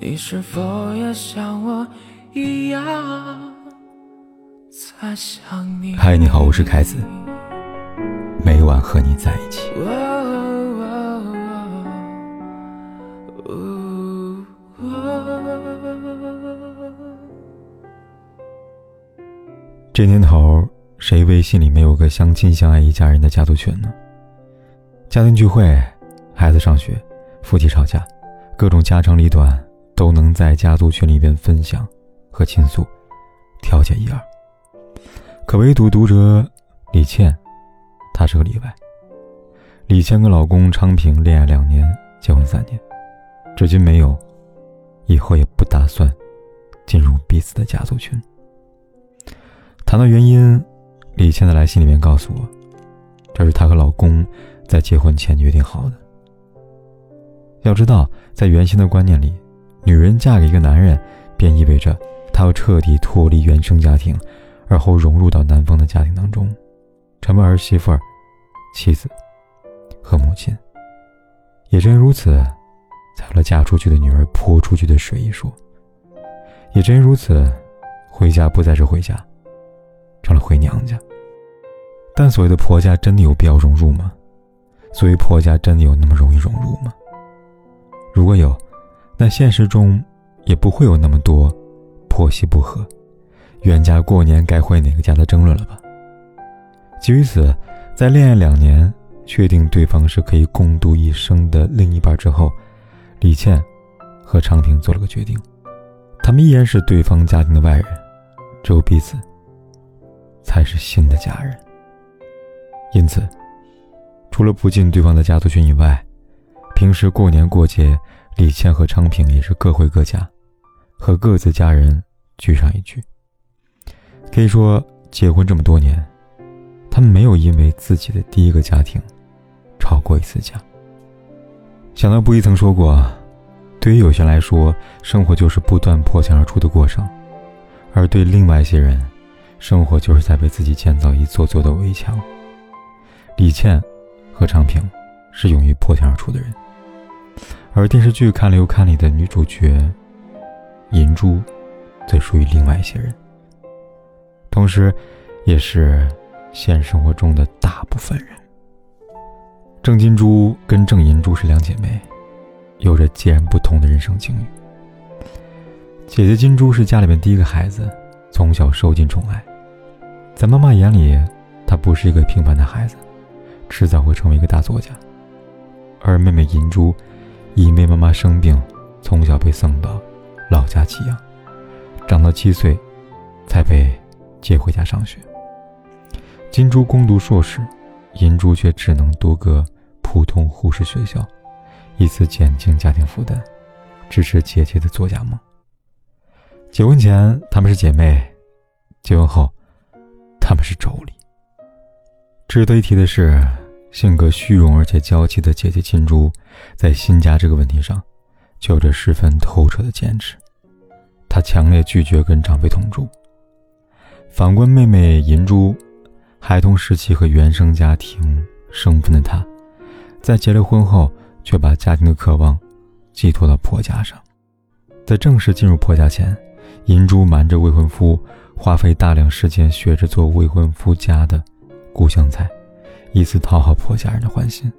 你是否也像我一样在想你？嗨，你好，我是凯子，每晚和你在一起。这年头，谁微信里没有个相亲相爱一家人的家族群呢？家庭聚会，孩子上学，夫妻吵架，各种家长里短。都能在家族群里边分享和倾诉，调解一二。可唯独读者李倩，她是个例外。李倩跟老公昌平恋爱两年，结婚三年，至今没有，以后也不打算进入彼此的家族群。谈到原因，李倩的来信里面告诉我，这是她和老公在结婚前约定好的。要知道，在原先的观念里。女人嫁给一个男人，便意味着她要彻底脱离原生家庭，而后融入到男方的家庭当中，成为儿媳妇儿、妻子和母亲。也正因如此，才有了“嫁出去的女儿泼出去的水”一说。也正因如此，回家不再是回家，成了回娘家。但所谓的婆家，真的有必要融入吗？所谓婆家，真的有那么容易融入吗？如果有，那现实中，也不会有那么多婆媳不和、远嫁过年该回哪个家的争论了吧？基于此，在恋爱两年，确定对方是可以共度一生的另一半之后，李倩和昌平做了个决定：他们依然是对方家庭的外人，只有彼此才是新的家人。因此，除了不进对方的家族群以外，平时过年过节。李倩和昌平也是各回各家，和各自家人聚上一聚。可以说，结婚这么多年，他们没有因为自己的第一个家庭吵过一次架。想到布衣曾说过，对于有些人来说，生活就是不断破墙而出的过程；而对另外一些人，生活就是在为自己建造一座座的围墙。李倩和昌平是勇于破墙而出的人。而电视剧看了又看里的女主角银珠，则属于另外一些人，同时，也是现实生活中的大部分人。郑金珠跟郑银珠是两姐妹，有着截然不同的人生境遇。姐姐金珠是家里面第一个孩子，从小受尽宠爱，在妈妈眼里，她不是一个平凡的孩子，迟早会成为一个大作家。而妹妹银珠。因为妈妈生病，从小被送到老家寄养，长到七岁，才被接回家上学。金珠攻读硕士，银珠却只能读个普通护士学校，以此减轻家庭负担，支持姐姐的作家梦。结婚前她们是姐妹，结婚后，她们是妯娌。值得一提的是。性格虚荣而且娇气的姐姐金珠，在新家这个问题上，就有着十分透彻的坚持。她强烈拒绝跟长辈同住。反观妹妹银珠，孩童时期和原生家庭生分的她，在结了婚后，却把家庭的渴望寄托到婆家上。在正式进入婆家前，银珠瞒着未婚夫，花费大量时间学着做未婚夫家的故乡菜。以此讨好婆家人的欢心，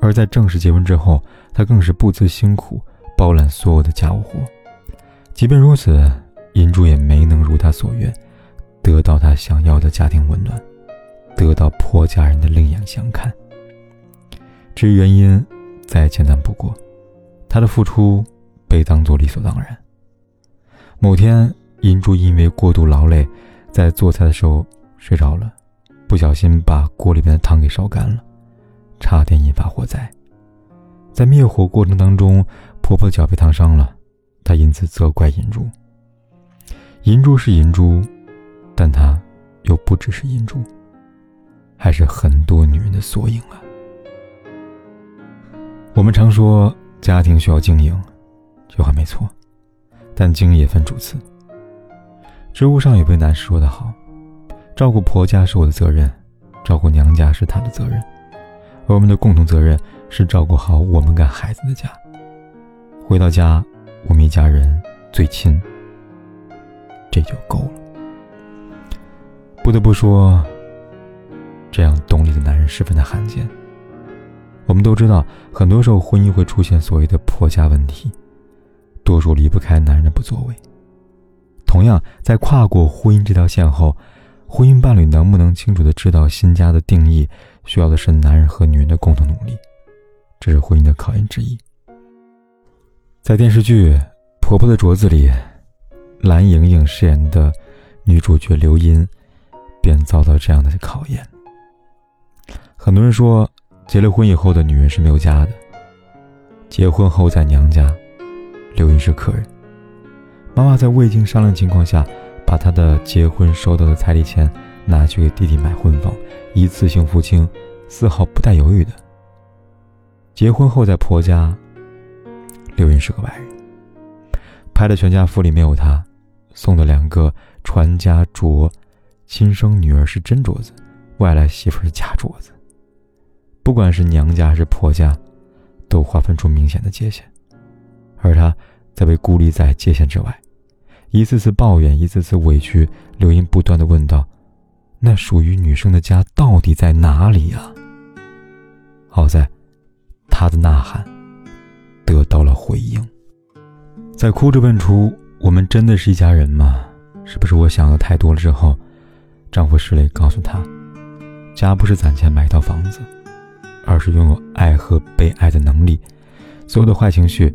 而在正式结婚之后，她更是不辞辛苦包揽所有的家务活。即便如此，银珠也没能如她所愿，得到她想要的家庭温暖，得到婆家人的另眼相看。至于原因，再简单不过，她的付出被当作理所当然。某天，银珠因为过度劳累，在做菜的时候睡着了。不小心把锅里面的汤给烧干了，差点引发火灾。在灭火过程当中，婆婆的脚被烫伤了，她因此责怪银珠。银珠是银珠，但她又不只是银珠，还是很多女人的缩影啊。我们常说家庭需要经营，这话没错，但经营也分主次。知乎上有位男士说得好。照顾婆家是我的责任，照顾娘家是他的责任，而我们的共同责任是照顾好我们跟孩子的家。回到家，我们一家人最亲，这就够了。不得不说，这样懂你的男人十分的罕见。我们都知道，很多时候婚姻会出现所谓的婆家问题，多数离不开男人的不作为。同样，在跨过婚姻这条线后，婚姻伴侣能不能清楚的知道新家的定义，需要的是男人和女人的共同努力，这是婚姻的考验之一。在电视剧《婆婆的镯子》里，蓝盈莹饰演的女主角刘英，便遭到这样的考验。很多人说，结了婚以后的女人是没有家的，结婚后在娘家，刘英是客人。妈妈在未经商量情况下，把他的结婚收到的彩礼钱拿去给弟弟买婚房，一次性付清，丝毫不带犹豫的。结婚后在婆家，刘云是个外人，拍的全家福里没有她，送的两个传家镯，亲生女儿是真镯子，外来媳妇是假镯子。不管是娘家还是婆家，都划分出明显的界限，而她。在被孤立在界限之外，一次次抱怨，一次次委屈，刘英不断的问道：“那属于女生的家到底在哪里呀？”好在，她的呐喊得到了回应。在哭着问出：“我们真的是一家人吗？是不是我想的太多了？”之后，丈夫石磊告诉她：“家不是攒钱买一套房子，而是拥有爱和被爱的能力。所有的坏情绪。”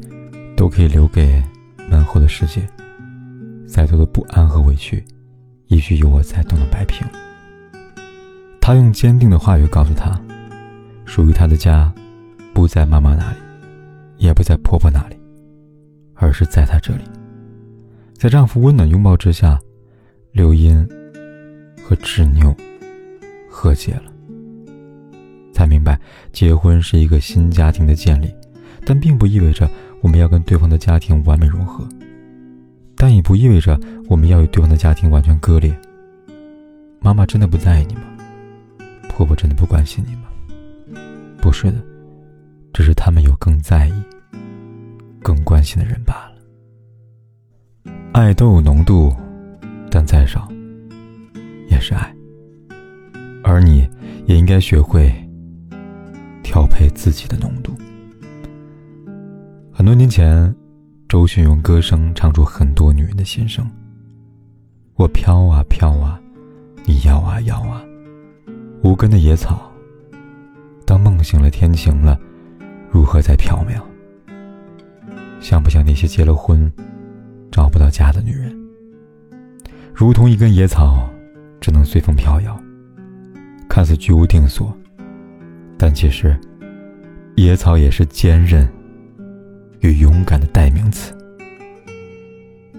都可以留给门后的世界，再多的不安和委屈，也许有我在都能摆平。他用坚定的话语告诉他，属于他的家，不在妈妈那里，也不在婆婆那里，而是在他这里。在丈夫温暖拥抱之下，刘英和执拗和解了，才明白结婚是一个新家庭的建立，但并不意味着。我们要跟对方的家庭完美融合，但也不意味着我们要与对方的家庭完全割裂。妈妈真的不在意你吗？婆婆真的不关心你吗？不是的，只是他们有更在意、更关心的人罢了。爱都有浓度，但再少也是爱。而你也应该学会调配自己的浓度。很多年前，周迅用歌声唱出很多女人的心声。我飘啊飘啊，你摇啊摇啊，无根的野草。当梦醒了，天晴了，如何再飘渺？像不像那些结了婚，找不到家的女人？如同一根野草，只能随风飘摇，看似居无定所，但其实，野草也是坚韧。与勇敢的代名词。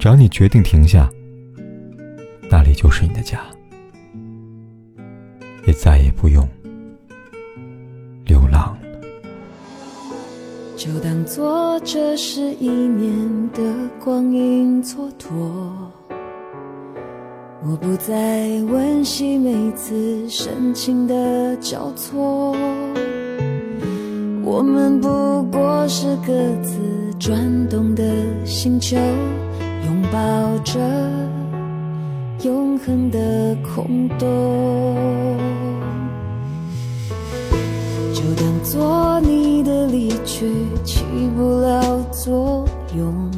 只要你决定停下，那里就是你的家，也再也不用流浪了。就当做这是一年的光阴蹉跎，我不再温习每次深情的交错。我们不过是各自转动的星球，抱着永恒的空洞。就当做你的离去起不了作用，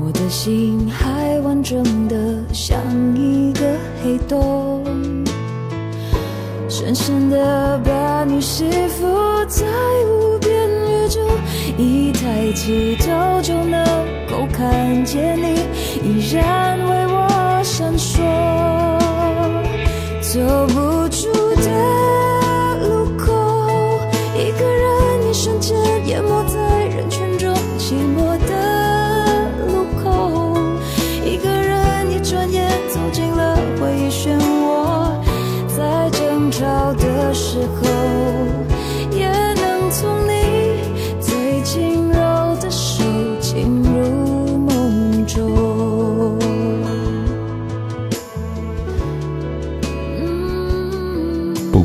我的心还完整的像一个黑洞。深深的把你吸附在无边宇宙，一抬起头就看见你，依然